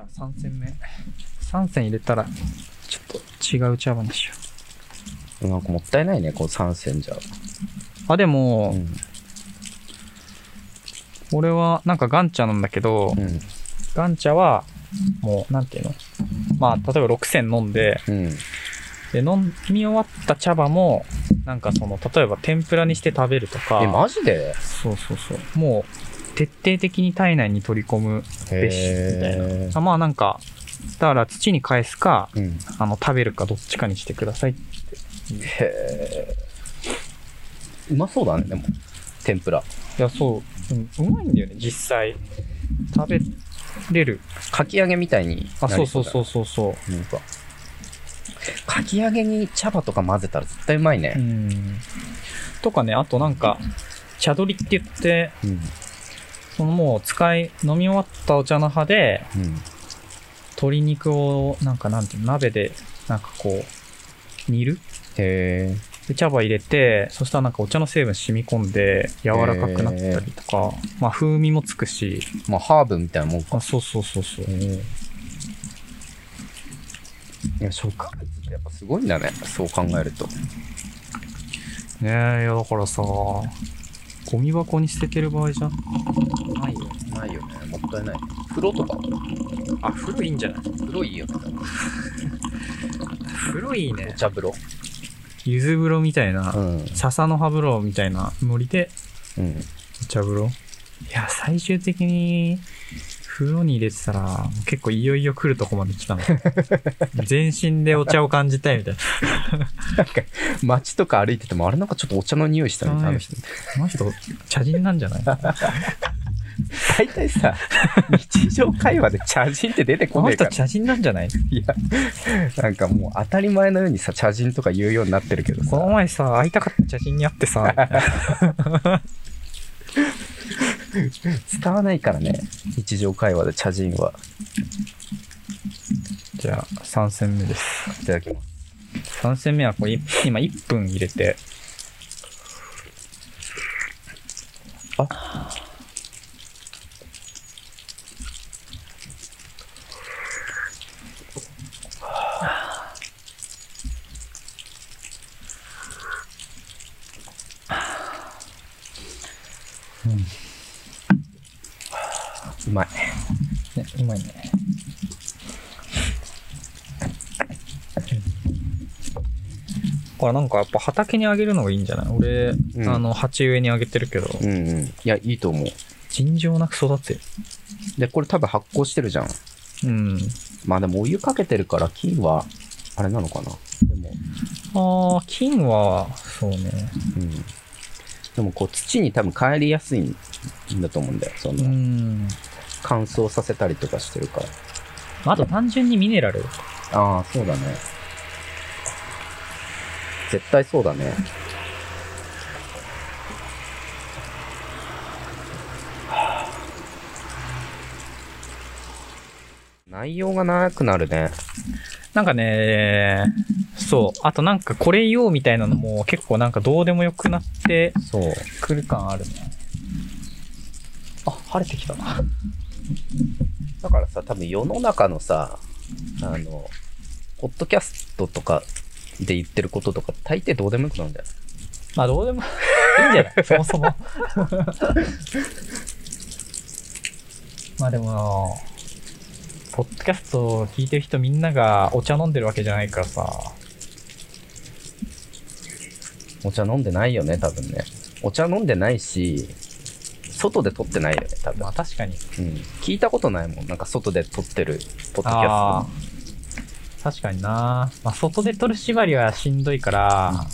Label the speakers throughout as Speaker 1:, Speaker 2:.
Speaker 1: ゃあ3戦目。3戦入れたら、ちょっと違う茶葉にしよ
Speaker 2: なんかもったいないね、こう3戦じゃ。
Speaker 1: う。あ、でも、
Speaker 2: うん。
Speaker 1: 俺はなんかガンチャなんだけど、
Speaker 2: うん。
Speaker 1: ガンチャは、もう、なんていうの？まあ、例えば6戦飲んで、
Speaker 2: うん。
Speaker 1: で、飲み終わった茶葉も、なんかその、例えば天ぷらにして食べるとか、
Speaker 2: え、マジで？
Speaker 1: そうそうそう。もう、徹底的に体内に取り込むべし、みたいな。あまあなんか、だから土に返すか、
Speaker 2: うん。
Speaker 1: あの、食べるかどっちかにしてくださいって。
Speaker 2: へーうまそうだね、でも。天ぷら。
Speaker 1: いや、そう、うんうまいんだよね、実際。食べれる。
Speaker 2: かき揚げみたいに
Speaker 1: あ、そうそうそうそうそう。
Speaker 2: なんか。かき揚げに茶葉とか混ぜたら絶対うまいうね。
Speaker 1: ん。とかね、あとなんか、茶取りって言って、
Speaker 2: うん。
Speaker 1: そのもう使い、飲み終わったお茶の葉で、
Speaker 2: うん。
Speaker 1: 鶏肉を、なんかなんていうの、鍋で、なんかこう、煮る？
Speaker 2: へ
Speaker 1: で、茶葉入れて、そしたらなんかお茶の成分染み込んで、柔らかくなったりとか、まあ風味もつくし、
Speaker 2: ー。まあ、ハーブみたいなもんか。
Speaker 1: あ、そうそうそうそう。
Speaker 2: いや、植物ってやっぱすごいんだね。そう考えると。
Speaker 1: ねえ、いやだからさ、ゴミ箱に捨ててる場合じゃないよ。
Speaker 2: ないよね。もったいない。風呂とか？
Speaker 1: あ、風呂いいんじゃない？
Speaker 2: 風呂いいよね。
Speaker 1: 風呂いいね
Speaker 2: お。茶風呂。
Speaker 1: 柚子風呂みたいな、
Speaker 2: うん。
Speaker 1: 笹の葉風呂みたいなノリで、
Speaker 2: うん。
Speaker 1: お茶風呂いや、最終的に、風呂に入れてたら、結構いよいよ来るとこまで来たの。全身でお茶を感じたいみたいな。
Speaker 2: 街とか歩いてても、あれなんかちょっとお茶の匂いしたね、あの人。
Speaker 1: この人、茶人なんじゃない？
Speaker 2: 大体さ、日常会話で茶人って出て
Speaker 1: こ
Speaker 2: こねえから。
Speaker 1: の人茶人なんじゃない？
Speaker 2: いや、なんかもう当たり前のようにさ、茶人とか言うようになってるけど
Speaker 1: この
Speaker 2: さ、
Speaker 1: 前さ、会いたかった茶人に会ってさ、
Speaker 2: 使わないからね、日常会話で茶人は。
Speaker 1: じゃあ、3戦目です。
Speaker 2: いただきます。
Speaker 1: 3戦目はこれ、今1分入れて、あ
Speaker 2: うまい。
Speaker 1: ね、うまいね。これなんかやっぱ畑にあげるのがいいんじゃない？俺、
Speaker 2: うん
Speaker 1: あの、鉢植えにあげてるけど、
Speaker 2: うんうん。いや、いいと思う。
Speaker 1: 尋常なく育つよ。
Speaker 2: で、これ多分発酵してるじゃん。
Speaker 1: うん。
Speaker 2: まあでもお湯かけてるから菌は、あれなのかな？でも、
Speaker 1: あー、金は、そうね。
Speaker 2: うん。でもこう土に多分帰りやすいんだと思うんだよ。その、
Speaker 1: うん。
Speaker 2: 乾燥させたりとかしてるから。
Speaker 1: あと単純にミネラル。
Speaker 2: ああ、そうだね。絶対そうだね。内容が長くなるね。
Speaker 1: なんかね、そう。あとなんかこれ言おうみたいなのも結構なんかどうでもよくなって
Speaker 2: そう。
Speaker 1: くる感あるね。あ、晴れてきたな。
Speaker 2: だからさ、多分世の中のさ、あの、ポッドキャストとかで言ってることとか大抵どうでもよくなるんだよ。
Speaker 1: まあどうでも いいんじゃない？そもそも。まあでも、ポッドキャストを聞いてる人みんながお茶飲んでるわけじゃないからさ。
Speaker 2: お茶飲んでないよね、多分ね。お茶飲んでないし、外で撮ってないよね、多分
Speaker 1: まあ。確かに。
Speaker 2: うん。聞いたことないもん。なんか外で撮ってるポッドキャ
Speaker 1: あ
Speaker 2: ス
Speaker 1: あ。確かにな。まあ外で取る縛りはしんどいから、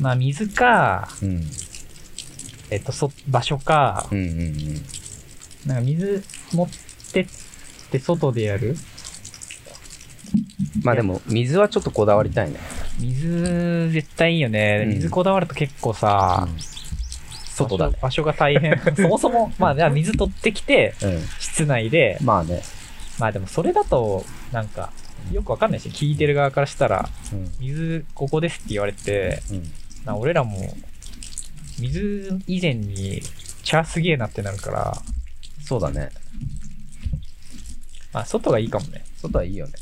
Speaker 1: まあ水か、
Speaker 2: ト。うん。
Speaker 1: えっと、そ、場所か、
Speaker 2: うんうんうん。
Speaker 1: なんか水持ってって外でやる？
Speaker 2: まあでも、水はちょっとこだわりたいね。
Speaker 1: 水絶対いいよね。
Speaker 2: うん
Speaker 1: 水こだわると結構さ、
Speaker 2: 外だね。
Speaker 1: 場所が大変。そもそも、まあ、水取ってきて、
Speaker 2: うん。
Speaker 1: 室内で、
Speaker 2: まあね。
Speaker 1: まあでもそれだと、なんか、よくわかんないし、聞いてる側からしたら、
Speaker 2: うん。
Speaker 1: 水ここですって言われて、
Speaker 2: うん。
Speaker 1: な俺らも、水以前に茶すげえなってなるから、
Speaker 2: そうだね。
Speaker 1: まあ、外がいいかもね。
Speaker 2: 外はいいよね。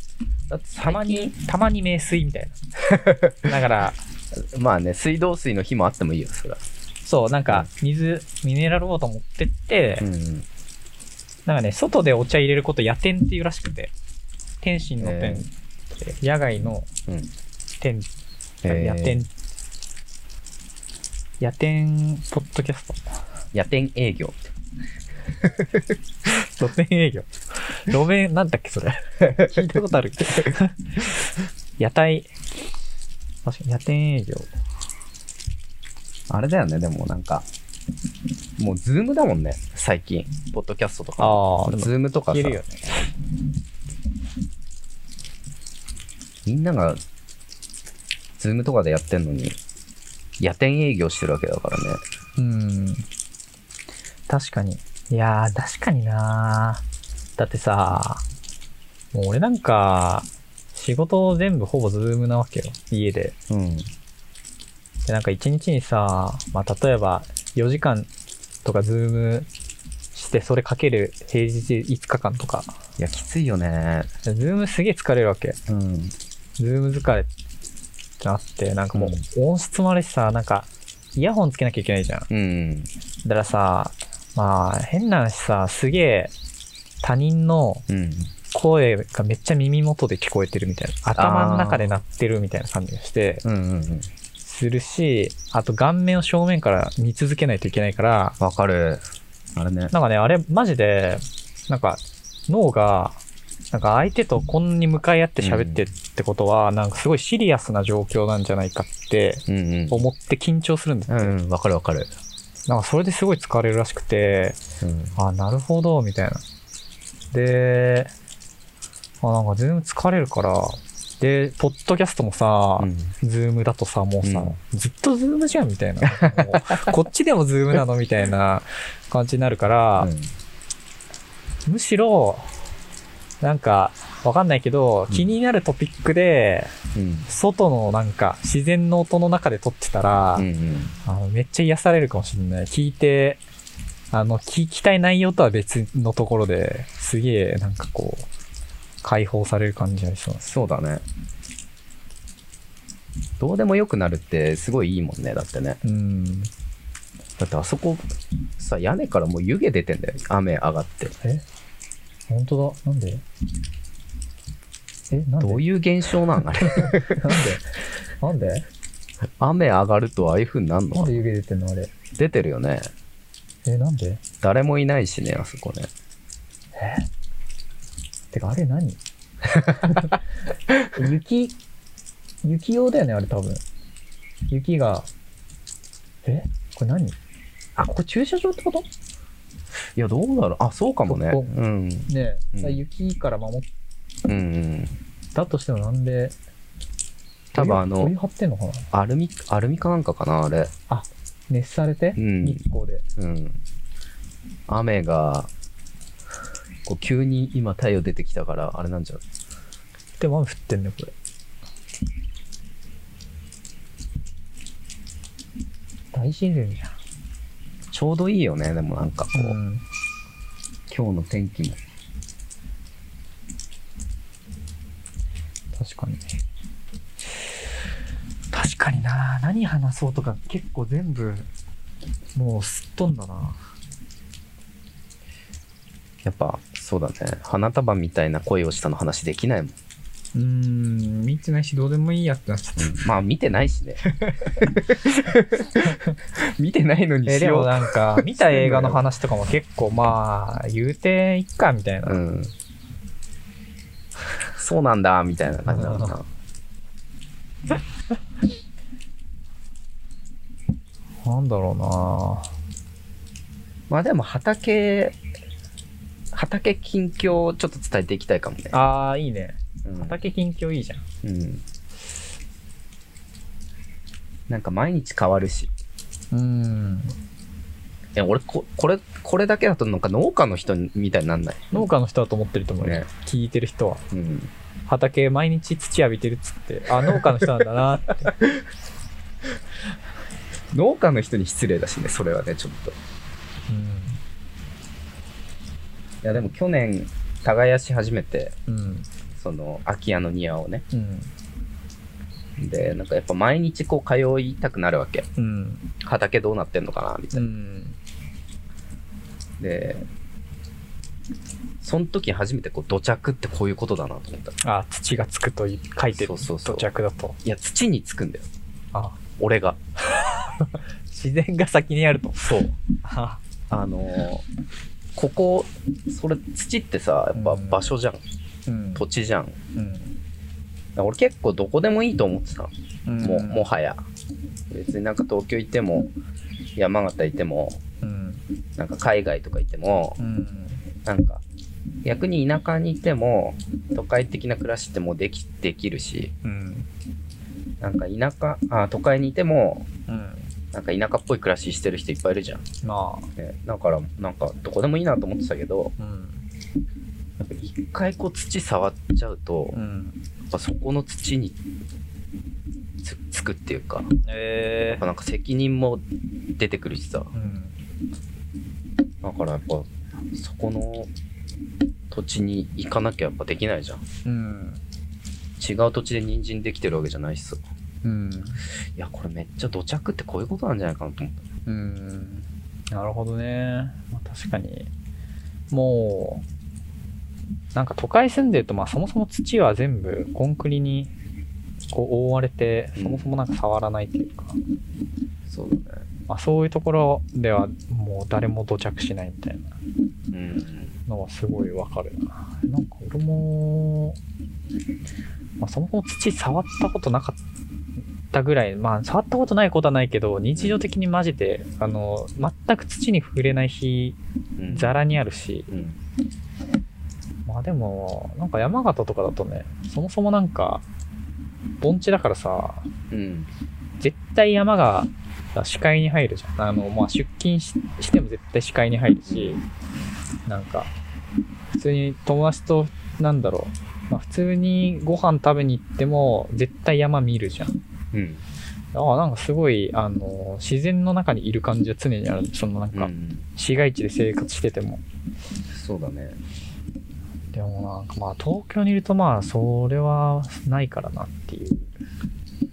Speaker 2: だって
Speaker 1: たまに、たまに名水みたいな。だから、
Speaker 2: まあね、水道水の日もあってもいいよ、それは。
Speaker 1: そう、なんか、水、ミネラルウォーター持ってって、
Speaker 2: うん。
Speaker 1: なんかね、外でお茶入れること夜店っていうらしくて、天津の店って、野外の
Speaker 2: うん。
Speaker 1: 店、
Speaker 2: えー
Speaker 1: 夜店、夜店ポッドキャスト。
Speaker 2: 夜店営業。
Speaker 1: 露店営業。路面、なんだっけ、それ。聞いたことある。屋台、確かに夜店営業。
Speaker 2: あれだよね、でもなんか、もう Zoom だもんね、最近。ポッドキャストとか。
Speaker 1: ああ、
Speaker 2: Zoom とかさ
Speaker 1: ね。
Speaker 2: みんなが、 Zoom とかでやってんのに、夜店営業してるわけだからね。
Speaker 1: うん。確かに。いやー、確かになだってさ、もう俺なんか、仕事全部ほぼ Zoom なわけよ。家で。
Speaker 2: うん。
Speaker 1: で、なんか一日にさ、まあ、例えば4時間とか Zoom して、それかける平日5日間とか。
Speaker 2: いや、きついよね。
Speaker 1: Zoom すげえ疲れるわけ。
Speaker 2: うん。
Speaker 1: Zoom 疲れってなって、なんかもう音質もあるしさ、なんか、イヤホンつけなきゃいけないじゃん。
Speaker 2: うん。
Speaker 1: だからさ、まあ、変な話さ、すげえ、他人の
Speaker 2: うん。
Speaker 1: 声がめっちゃ耳元で聞こえてるみたいな。頭の中で鳴ってるみたいな感じがして、
Speaker 2: うんうんうん。
Speaker 1: するし、あと顔面を正面から見続けないといけないから、
Speaker 2: わかる。あれね。
Speaker 1: なんかね、あれ、マジで、なんか、脳が、なんか相手とこんなに向かい合って喋ってるってことは、なんかすごいシリアスな状況なんじゃないかって
Speaker 2: うんうん。
Speaker 1: 思って緊張するんだって。
Speaker 2: うんうん、わかるわかる。
Speaker 1: なんかそれですごい疲れるらしくて、
Speaker 2: うん。
Speaker 1: あ、なるほど、みたいな。で、あ、なんか Zoom 疲れるから、で、ポッドキャストもさ、
Speaker 2: うん
Speaker 1: Zoom だとさ、もうさ、
Speaker 2: う
Speaker 1: ずっと Zoom じゃんみたいな。も うこっちでもズームなのみたいな感じになるから、むしろ、なんか、わかんないけど、
Speaker 2: うん
Speaker 1: 気になるトピックで、
Speaker 2: うん。
Speaker 1: 外のなんか、自然の音の中で撮ってたら、
Speaker 2: うんうん。
Speaker 1: あのめっちゃ癒されるかもしれない。聞いて、あの、聞きたい内容とは別のところで、すげえ、なんかこう、解放される感じありそう。
Speaker 2: そうだね。どうでもよくなるってすごいいいもんね、だってね。
Speaker 1: うん。
Speaker 2: だってあそこ、さ、屋根からもう湯気出てんだよ。雨上がって。
Speaker 1: え？本当だ。なんで？え？なんで？
Speaker 2: どういう現象なん？あれ。
Speaker 1: なんで？なんで？
Speaker 2: 雨上がるとああいう風になんの？
Speaker 1: なんで湯気出てんの？あれ。
Speaker 2: 出てるよね。
Speaker 1: え、なんで？
Speaker 2: 誰もいないしね、あそこね。
Speaker 1: てか、あれ何？雪、雪用だよね、あれ多分。雪が、え？これ何？あ、ここ駐車場ってこと？
Speaker 2: いや、どうだろう。あ、そうかもね。
Speaker 1: ここ
Speaker 2: うん。
Speaker 1: ねえ、
Speaker 2: うん
Speaker 1: さ雪から守っ
Speaker 2: うんうん。
Speaker 1: たとしてもなんで、
Speaker 2: 多分あの
Speaker 1: お湯、張ってんのかな？
Speaker 2: アルミ、アルミかなんかかな、あれ。
Speaker 1: 熱されて、
Speaker 2: うん
Speaker 1: 日光で。
Speaker 2: うん。雨が、こう急に今太陽出てきたから、あれなんじゃない？
Speaker 1: でも雨降ってんね、これ。大自然じゃ
Speaker 2: ちょうどいいよね、でもなんかこう、
Speaker 1: ん。うん。
Speaker 2: 今日の天気も。
Speaker 1: 確かに。確かにな何話そうとか結構全部、もうすっ飛んだな
Speaker 2: やっぱ、そうだね。花束みたいな声をしたの話できないもん。
Speaker 1: うーん、見てないしどうでもいいやってなっちゃった。
Speaker 2: まあ、見てないしね。見てないのに
Speaker 1: え、
Speaker 2: しよう。
Speaker 1: でもなんか、見た映画の話とかも結構まあ、言うていっか、みたいな。
Speaker 2: うん。そうなんだ、みたいな感じなのかな。
Speaker 1: なんだろ
Speaker 2: まあでも畑、畑近況をちょっと伝えていきたいかもね
Speaker 1: あー、いいね。
Speaker 2: うん
Speaker 1: 畑近況いいじゃん。
Speaker 2: うん。なんか毎日変わるし。
Speaker 1: うん。
Speaker 2: いや、俺こ、これ、これだけだとなんか農家の人みたいになんない。
Speaker 1: 農家の人だと思ってると思うよ。
Speaker 2: ね
Speaker 1: 聞いてる人は。
Speaker 2: うん。
Speaker 1: 畑毎日土浴びてるっつって、あ、農家の人なんだなって。
Speaker 2: 農家の人に失礼だしね、それはね、ちょっと。い
Speaker 1: うん。
Speaker 2: や、でも去年、耕し始めて、
Speaker 1: うん。
Speaker 2: その空き家の庭をね。
Speaker 1: うん。
Speaker 2: で、なんかやっぱ毎日こう通いたくなるわけ。
Speaker 1: うん。
Speaker 2: 畑どうなってんのかなみた
Speaker 1: う
Speaker 2: いな。
Speaker 1: ん。
Speaker 2: で、その時初めてこう土着ってこういうことだなと思った。
Speaker 1: あ、土がつくとい書いてる。
Speaker 2: そうそうそう
Speaker 1: 土着だと。
Speaker 2: いや、土につくんだよ。
Speaker 1: あ、
Speaker 2: 俺が。
Speaker 1: 自然が先にあると。
Speaker 2: そう。
Speaker 1: あ、
Speaker 2: あのーここ、それ土ってさ、やっぱ場所じゃん。
Speaker 1: うん。
Speaker 2: 土地じゃん。
Speaker 1: うん。
Speaker 2: 俺結構どこでもいいと思ってたの。
Speaker 1: うん。
Speaker 2: もう、もはや。別になんか東京行っても、山形行っても、
Speaker 1: うん。
Speaker 2: なんか海外とか行っても、
Speaker 1: うん。
Speaker 2: なんか、逆に田舎にいても、都会的な暮らしってもうでき、できるし、
Speaker 1: うん。
Speaker 2: なんか田舎、あ、都会にいても、
Speaker 1: うん。
Speaker 2: なんか田舎っぽい暮らししてる人いっぱいいるじゃん。
Speaker 1: ま
Speaker 2: ね、だから、なんか、どこでもいいなと思ってたけど、
Speaker 1: あ、うん。
Speaker 2: 一回こう土触っちゃうと、やっ
Speaker 1: うん。
Speaker 2: ぱそこの土につつくっていうか、や
Speaker 1: え
Speaker 2: っぱなんか責任も出てくるしさ、
Speaker 1: ー。うん。
Speaker 2: だからやっぱ、そこの土地に行かなきゃやっぱできないじゃん。
Speaker 1: うん。
Speaker 2: 違う土地で人参できてるわけじゃないしさ。
Speaker 1: うん。
Speaker 2: いや、これめっちゃ土着ってこういうことなんじゃないかなと思った。
Speaker 1: うん。なるほどね。まあ、確かに。もう、なんか都会住んでると、まあそもそも土は全部コンクリにこう覆われて、
Speaker 2: うん
Speaker 1: そもそもなんか触らないっていうか、
Speaker 2: そうだね。
Speaker 1: まあそういうところではもう誰も土着しないみたいな
Speaker 2: うん。
Speaker 1: のはすごいわかるな。なんか俺も、まあそもそも土触ったことなかったぐらい、まあ触ったことないことはないけど、日常的にマジで、あの、全く土に触れない日、
Speaker 2: うん。
Speaker 1: ザラにあるし、
Speaker 2: うん。
Speaker 1: まあでも、なんか山形とかだとね、そもそもなんか、盆地だからさ、
Speaker 2: うん。
Speaker 1: 絶対山が視界に入るじゃん。あの、まあ出勤ししても絶対視界に入るし、なんか、普通に友達と、なんだろう、まあ普通にご飯食べに行っても絶対山見るじゃん。
Speaker 2: うん。
Speaker 1: ああ、なんかすごい、あの、自然の中にいる感じは常にある。そのなんか、
Speaker 2: うん。
Speaker 1: 市街地で生活してても。
Speaker 2: そうだね。
Speaker 1: でもなんかまあ東京にいるとまあそれはないからなっていう。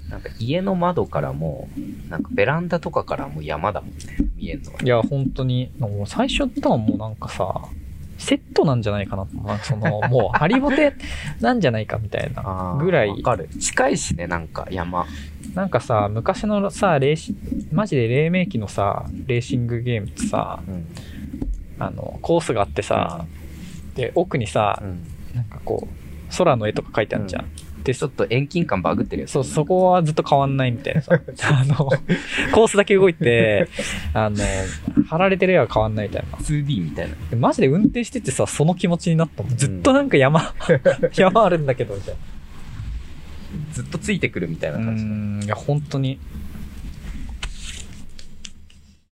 Speaker 2: なんか家の窓からも、なんかベランダとかからも山だもんね。見えんのは。
Speaker 1: いや本当に、もう最初とはもうなんかさ、セットなんじゃないかな。なんかその、もうハリボテなんじゃないかみたいなぐらい
Speaker 2: わ。かる。近いしね、なんか山。
Speaker 1: なんかさ、昔のさ、レーシマジで黎明期のさ、レーシングゲームってさ、
Speaker 2: うん。
Speaker 1: あの、コースがあってさ、で、奥にさ
Speaker 2: う、ん。
Speaker 1: なんかこう、空の絵とか書いてあるじゃん。で、
Speaker 2: ちょっと遠近感バグってるやつ。
Speaker 1: そう、そこはずっと変わんないみたいなさ。あの、コースだけ動いて、あの、貼られてる絵は変わんないみたいな。
Speaker 2: 2D みたいな。
Speaker 1: でマジで運転しててさ、その気持ちになったもん。ずっとなんか山、山あるんだけど、みたいな。
Speaker 2: ずっとついてくるみたいな
Speaker 1: う
Speaker 2: 感じ。
Speaker 1: いや、本当に。